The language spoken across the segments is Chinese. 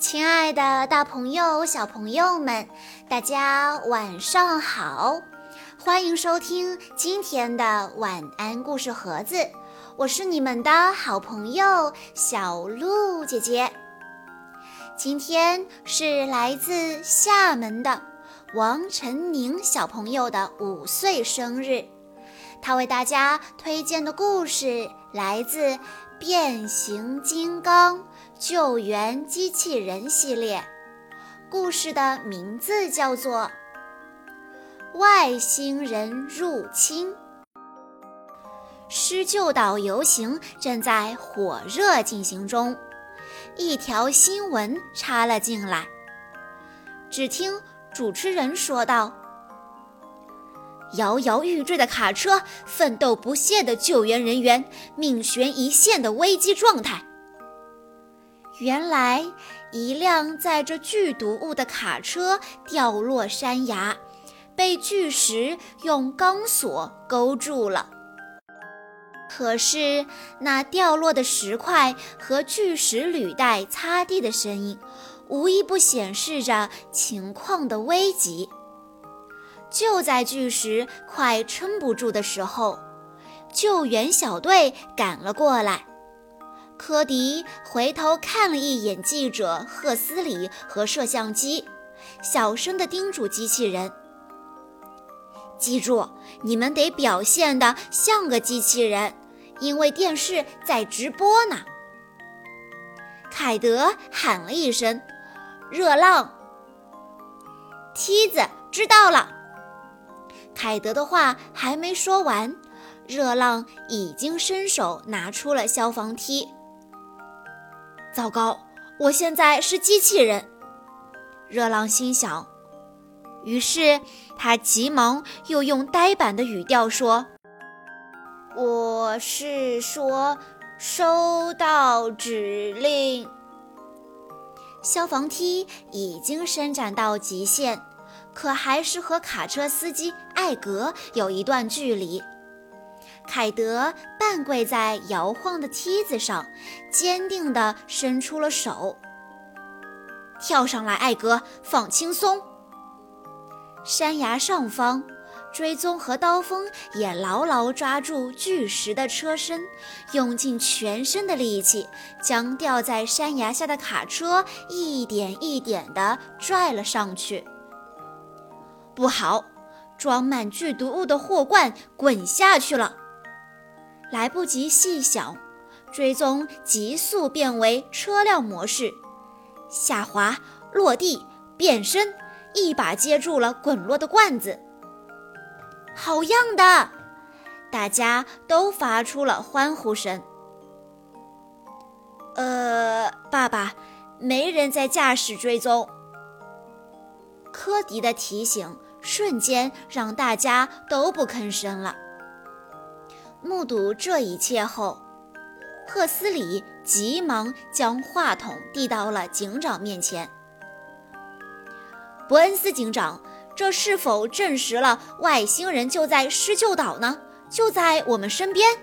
亲爱的，大朋友、小朋友们，大家晚上好！欢迎收听今天的晚安故事盒子，我是你们的好朋友小鹿姐姐。今天是来自厦门的王晨宁小朋友的五岁生日，他为大家推荐的故事来自《变形金刚》。救援机器人系列故事的名字叫做《外星人入侵》。施救岛游行正在火热进行中，一条新闻插了进来。只听主持人说道：“摇摇欲坠的卡车，奋斗不懈的救援人员，命悬一线的危机状态。”原来，一辆载着剧毒物的卡车掉落山崖，被巨石用钢索勾住了。可是，那掉落的石块和巨石履带擦地的声音，无一不显示着情况的危急。就在巨石快撑不住的时候，救援小队赶了过来。科迪回头看了一眼记者赫斯里和摄像机，小声地叮嘱机器人：“记住，你们得表现得像个机器人，因为电视在直播呢。”凯德喊了一声：“热浪！”梯子知道了。凯德的话还没说完，热浪已经伸手拿出了消防梯。糟糕！我现在是机器人，热浪心想。于是他急忙又用呆板的语调说：“我是说，收到指令。”消防梯已经伸展到极限，可还是和卡车司机艾格有一段距离。凯德半跪在摇晃的梯子上，坚定地伸出了手。跳上来，艾格，放轻松。山崖上方，追踪和刀锋也牢牢抓住巨石的车身，用尽全身的力气，将掉在山崖下的卡车一点一点地拽了上去。不好，装满剧毒物的货罐滚下去了。来不及细想，追踪急速变为车辆模式，下滑、落地、变身，一把接住了滚落的罐子。好样的！大家都发出了欢呼声。呃，爸爸，没人在驾驶追踪。科迪的提醒瞬间让大家都不吭声了。目睹这一切后，赫斯里急忙将话筒递到了警长面前。伯恩斯警长，这是否证实了外星人就在施救岛呢？就在我们身边？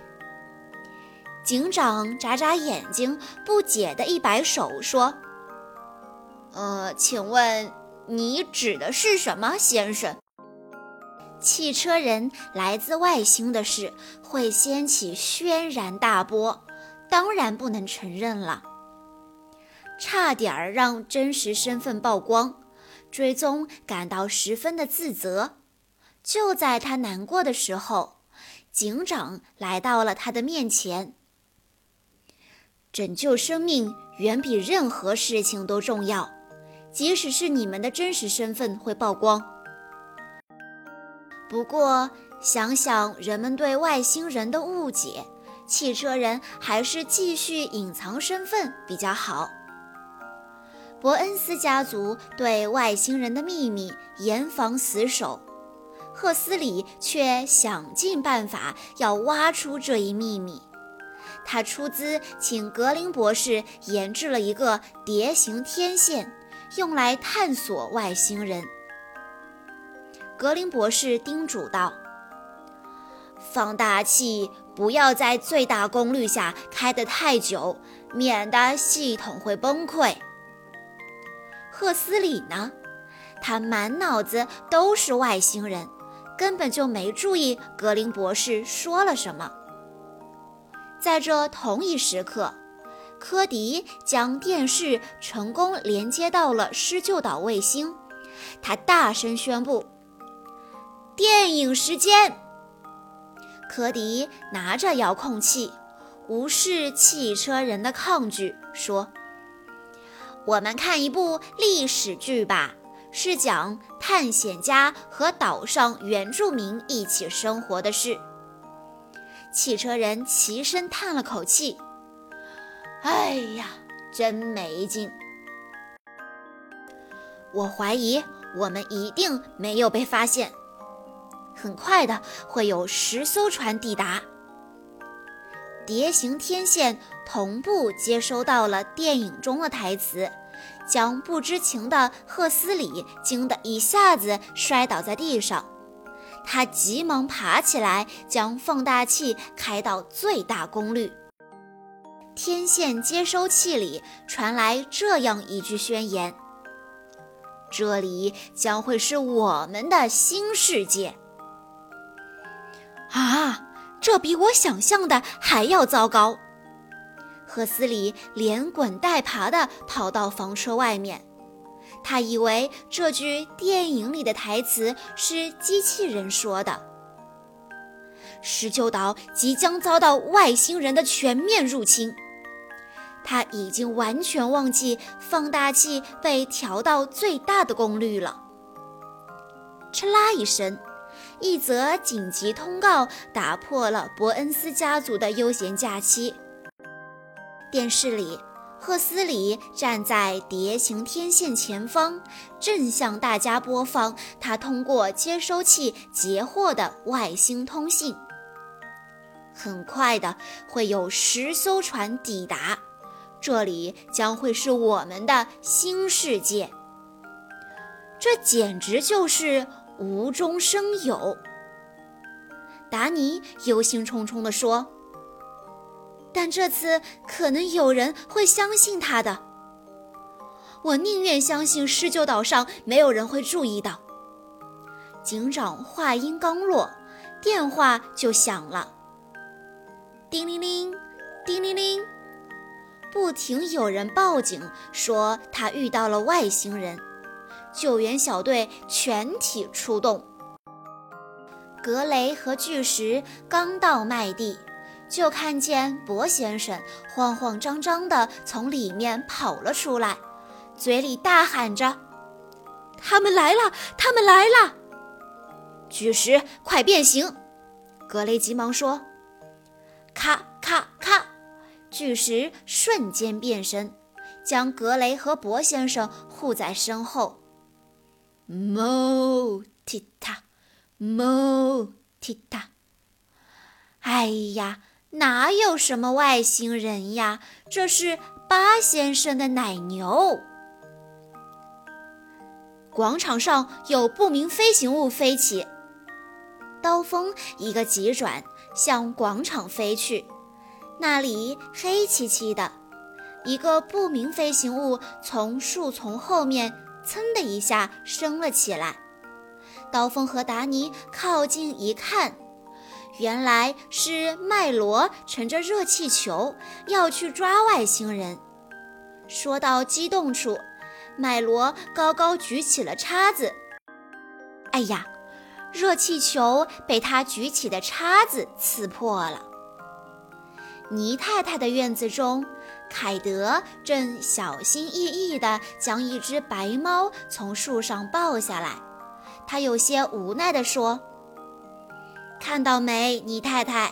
警长眨眨眼睛，不解地一摆手说：“呃，请问你指的是什么，先生？”汽车人来自外星的事会掀起轩然大波，当然不能承认了。差点儿让真实身份曝光，追踪感到十分的自责。就在他难过的时候，警长来到了他的面前。拯救生命远比任何事情都重要，即使是你们的真实身份会曝光。不过，想想人们对外星人的误解，汽车人还是继续隐藏身份比较好。伯恩斯家族对外星人的秘密严防死守，赫斯里却想尽办法要挖出这一秘密。他出资请格林博士研制了一个蝶形天线，用来探索外星人。格林博士叮嘱道：“放大器不要在最大功率下开得太久，免得系统会崩溃。”赫斯里呢？他满脑子都是外星人，根本就没注意格林博士说了什么。在这同一时刻，科迪将电视成功连接到了施救岛卫星，他大声宣布：“电影时间！”科迪拿着遥控器，无视汽车人的抗拒，说：“我们看一部历史剧吧，是讲探险家和岛上原住民一起生活的事。”汽车人齐声叹了口气：“哎呀，真没劲！我怀疑我们一定没有被发现。”很快的，会有十艘船抵达。蝶形天线同步接收到了电影中的台词，将不知情的赫斯里惊得一下子摔倒在地上。他急忙爬起来，将放大器开到最大功率。天线接收器里传来这样一句宣言：“这里将会是我们的新世界。”啊，这比我想象的还要糟糕！赫斯里连滚带爬地跑到房车外面，他以为这句电影里的台词是机器人说的。施救岛即将遭到外星人的全面入侵，他已经完全忘记放大器被调到最大的功率了。哧啦一声。一则紧急通告打破了伯恩斯家族的悠闲假期。电视里，赫斯里站在蝶形天线前方，正向大家播放他通过接收器截获的外星通信。很快的，会有十艘船抵达，这里将会是我们的新世界。这简直就是……无中生有，达尼忧心忡忡地说：“但这次可能有人会相信他的。我宁愿相信施救岛上没有人会注意到。”警长话音刚落，电话就响了，叮铃铃，叮铃铃，不停有人报警说他遇到了外星人。救援小队全体出动。格雷和巨石刚到麦地，就看见博先生慌慌张张地从里面跑了出来，嘴里大喊着：“他们来了！他们来了！”巨石，快变形！格雷急忙说：“咔咔咔！”巨石瞬间变身，将格雷和博先生护在身后。Mo 踢踏，mo 踢踏。哎呀，哪有什么外星人呀？这是巴先生的奶牛。广场上有不明飞行物飞起，刀锋一个急转，向广场飞去。那里黑漆漆的，一个不明飞行物从树丛后面。噌的一下升了起来，刀锋和达尼靠近一看，原来是麦罗乘着热气球要去抓外星人。说到激动处，麦罗高高举起了叉子。哎呀，热气球被他举起的叉子刺破了。尼太太的院子中。凯德正小心翼翼地将一只白猫从树上抱下来，他有些无奈地说：“看到没，尼太太，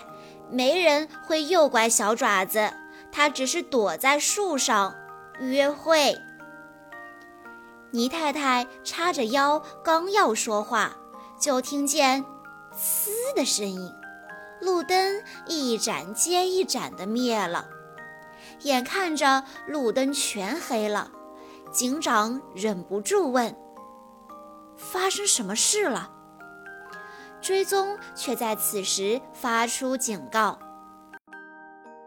没人会诱拐小爪子，它只是躲在树上约会。”尼太太叉着腰，刚要说话，就听见“呲”的声音，路灯一盏接一盏地灭了。眼看着路灯全黑了，警长忍不住问：“发生什么事了？”追踪却在此时发出警告：“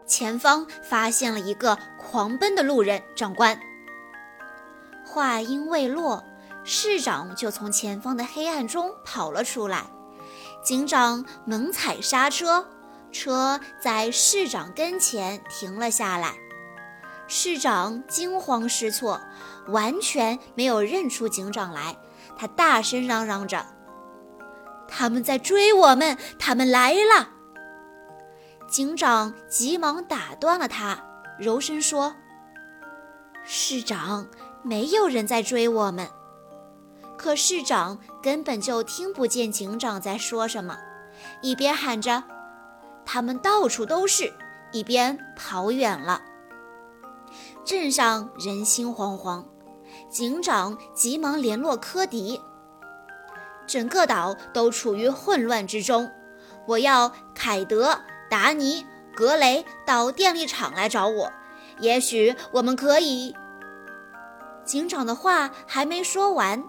前方发现了一个狂奔的路人，长官。”话音未落，市长就从前方的黑暗中跑了出来。警长猛踩刹车，车在市长跟前停了下来。市长惊慌失措，完全没有认出警长来。他大声嚷嚷着：“他们在追我们！他们来了！”警长急忙打断了他，柔声说：“市长，没有人在追我们。”可市长根本就听不见警长在说什么，一边喊着“他们到处都是”，一边跑远了。镇上人心惶惶，警长急忙联络科迪。整个岛都处于混乱之中，我要凯德、达尼、格雷到电力厂来找我，也许我们可以。警长的话还没说完。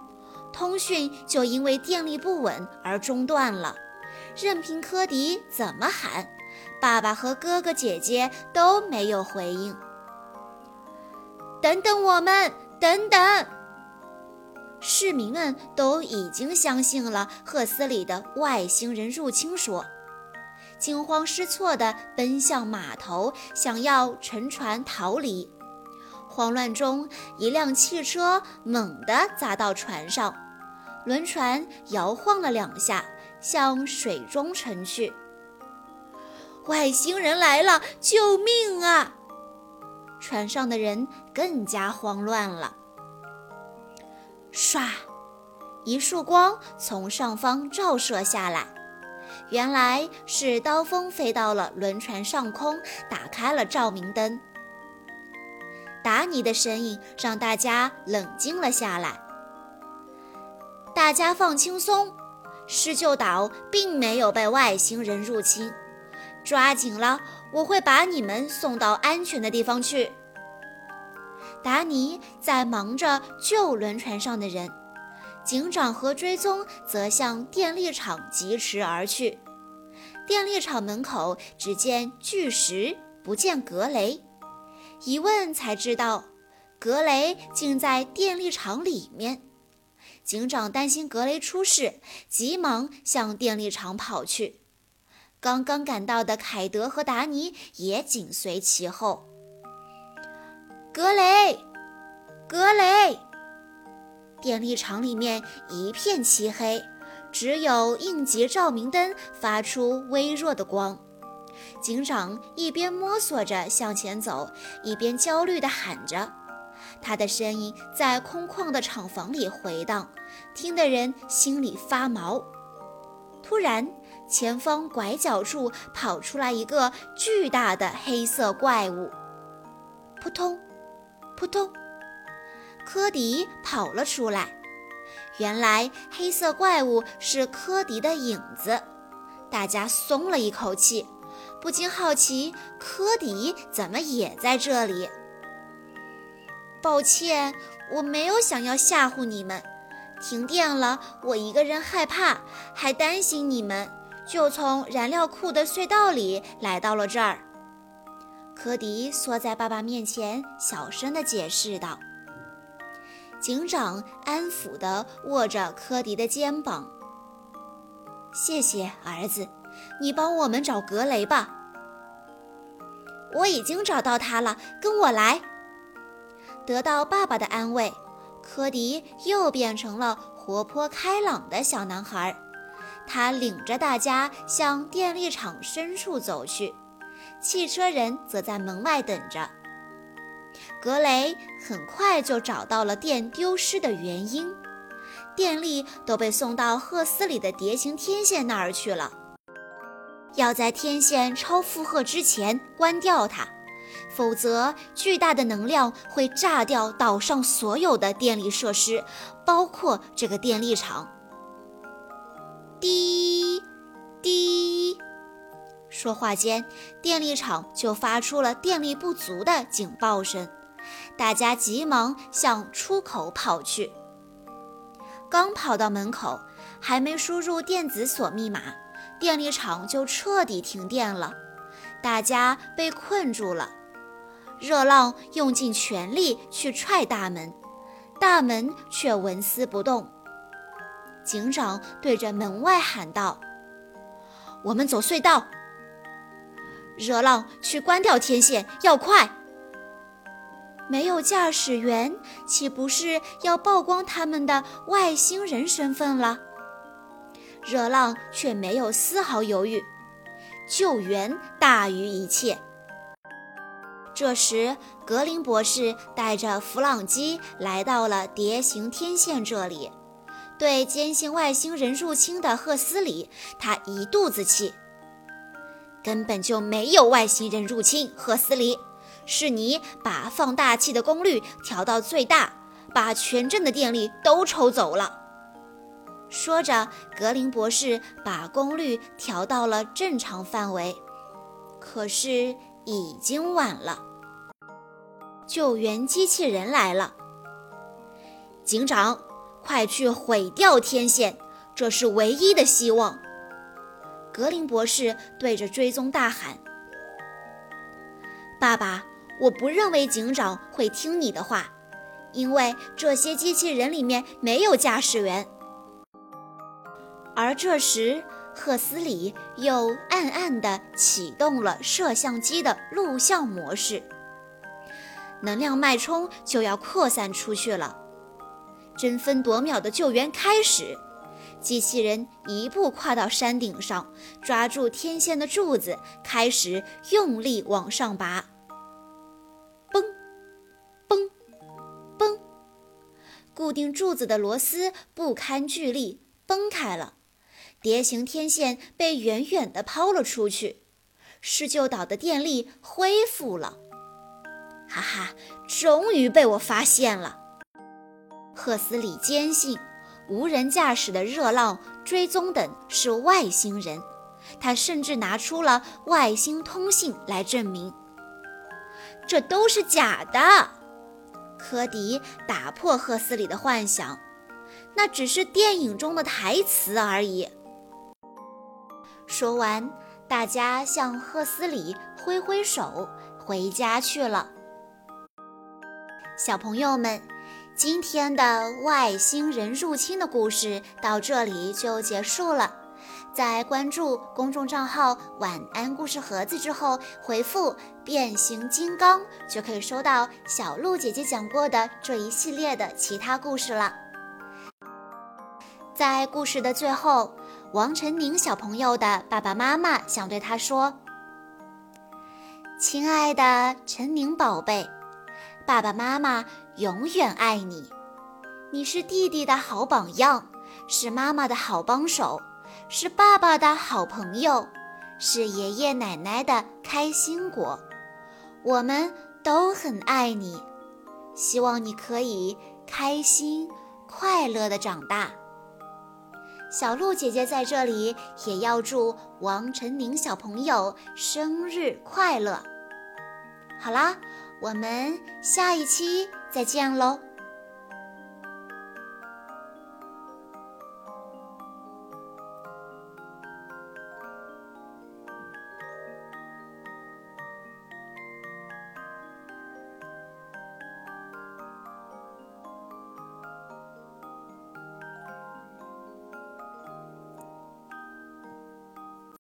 通讯就因为电力不稳而中断了，任凭科迪怎么喊，爸爸和哥哥姐姐都没有回应。等等我们，等等！市民们都已经相信了赫斯里的外星人入侵说，惊慌失措地奔向码头，想要乘船逃离。慌乱中，一辆汽车猛地砸到船上，轮船摇晃了两下，向水中沉去。外星人来了！救命啊！船上的人更加慌乱了。唰，一束光从上方照射下来，原来是刀锋飞到了轮船上空，打开了照明灯。达尼的身影让大家冷静了下来。大家放轻松，施救岛并没有被外星人入侵。抓紧了，我会把你们送到安全的地方去。达尼在忙着救轮船上的人，警长和追踪则向电力厂疾驰而去。电力厂门口只见巨石，不见格雷。一问才知道，格雷竟在电力厂里面。警长担心格雷出事，急忙向电力厂跑去。刚刚赶到的凯德和达尼也紧随其后。格雷，格雷！电力厂里面一片漆黑，只有应急照明灯发出微弱的光。警长一边摸索着向前走，一边焦虑地喊着，他的声音在空旷的厂房里回荡，听得人心里发毛。突然，前方拐角处跑出来一个巨大的黑色怪物，扑通，扑通，科迪跑了出来。原来，黑色怪物是科迪的影子，大家松了一口气。不禁好奇，科迪怎么也在这里？抱歉，我没有想要吓唬你们。停电了，我一个人害怕，还担心你们，就从燃料库的隧道里来到了这儿。科迪缩在爸爸面前，小声地解释道。警长安抚地握着科迪的肩膀：“谢谢，儿子。”你帮我们找格雷吧。我已经找到他了，跟我来。得到爸爸的安慰，科迪又变成了活泼开朗的小男孩。他领着大家向电力厂深处走去，汽车人则在门外等着。格雷很快就找到了电丢失的原因，电力都被送到赫斯里的蝶形天线那儿去了。要在天线超负荷之前关掉它，否则巨大的能量会炸掉岛上所有的电力设施，包括这个电力厂。滴滴，说话间，电力厂就发出了电力不足的警报声，大家急忙向出口跑去。刚跑到门口，还没输入电子锁密码。电力厂就彻底停电了，大家被困住了。热浪用尽全力去踹大门，大门却纹丝不动。警长对着门外喊道：“我们走隧道。”热浪去关掉天线，要快！没有驾驶员，岂不是要曝光他们的外星人身份了？热浪却没有丝毫犹豫，救援大于一切。这时，格林博士带着弗朗基来到了蝶形天线这里，对坚信外星人入侵的赫斯里，他一肚子气。根本就没有外星人入侵，赫斯里，是你把放大器的功率调到最大，把全镇的电力都抽走了。说着，格林博士把功率调到了正常范围，可是已经晚了。救援机器人来了，警长，快去毁掉天线，这是唯一的希望。格林博士对着追踪大喊：“爸爸，我不认为警长会听你的话，因为这些机器人里面没有驾驶员。”而这时，赫斯里又暗暗地启动了摄像机的录像模式，能量脉冲就要扩散出去了，争分夺秒的救援开始。机器人一步跨到山顶上，抓住天线的柱子，开始用力往上拔。嘣，嘣，嘣！固定柱子的螺丝不堪巨力，崩开了。蝶形天线被远远地抛了出去，施救岛的电力恢复了。哈哈，终于被我发现了！赫斯里坚信。无人驾驶的热浪追踪等是外星人，他甚至拿出了外星通信来证明，这都是假的。科迪打破赫斯里的幻想，那只是电影中的台词而已。说完，大家向赫斯里挥挥手，回家去了。小朋友们。今天的外星人入侵的故事到这里就结束了。在关注公众账号“晚安故事盒子”之后，回复“变形金刚”就可以收到小鹿姐姐讲过的这一系列的其他故事了。在故事的最后，王晨宁小朋友的爸爸妈妈想对他说：“亲爱的陈宁宝贝。”爸爸妈妈永远爱你，你是弟弟的好榜样，是妈妈的好帮手，是爸爸的好朋友，是爷爷奶奶的开心果。我们都很爱你，希望你可以开心快乐的长大。小鹿姐姐在这里也要祝王晨宁小朋友生日快乐。好啦。我们下一期再见喽。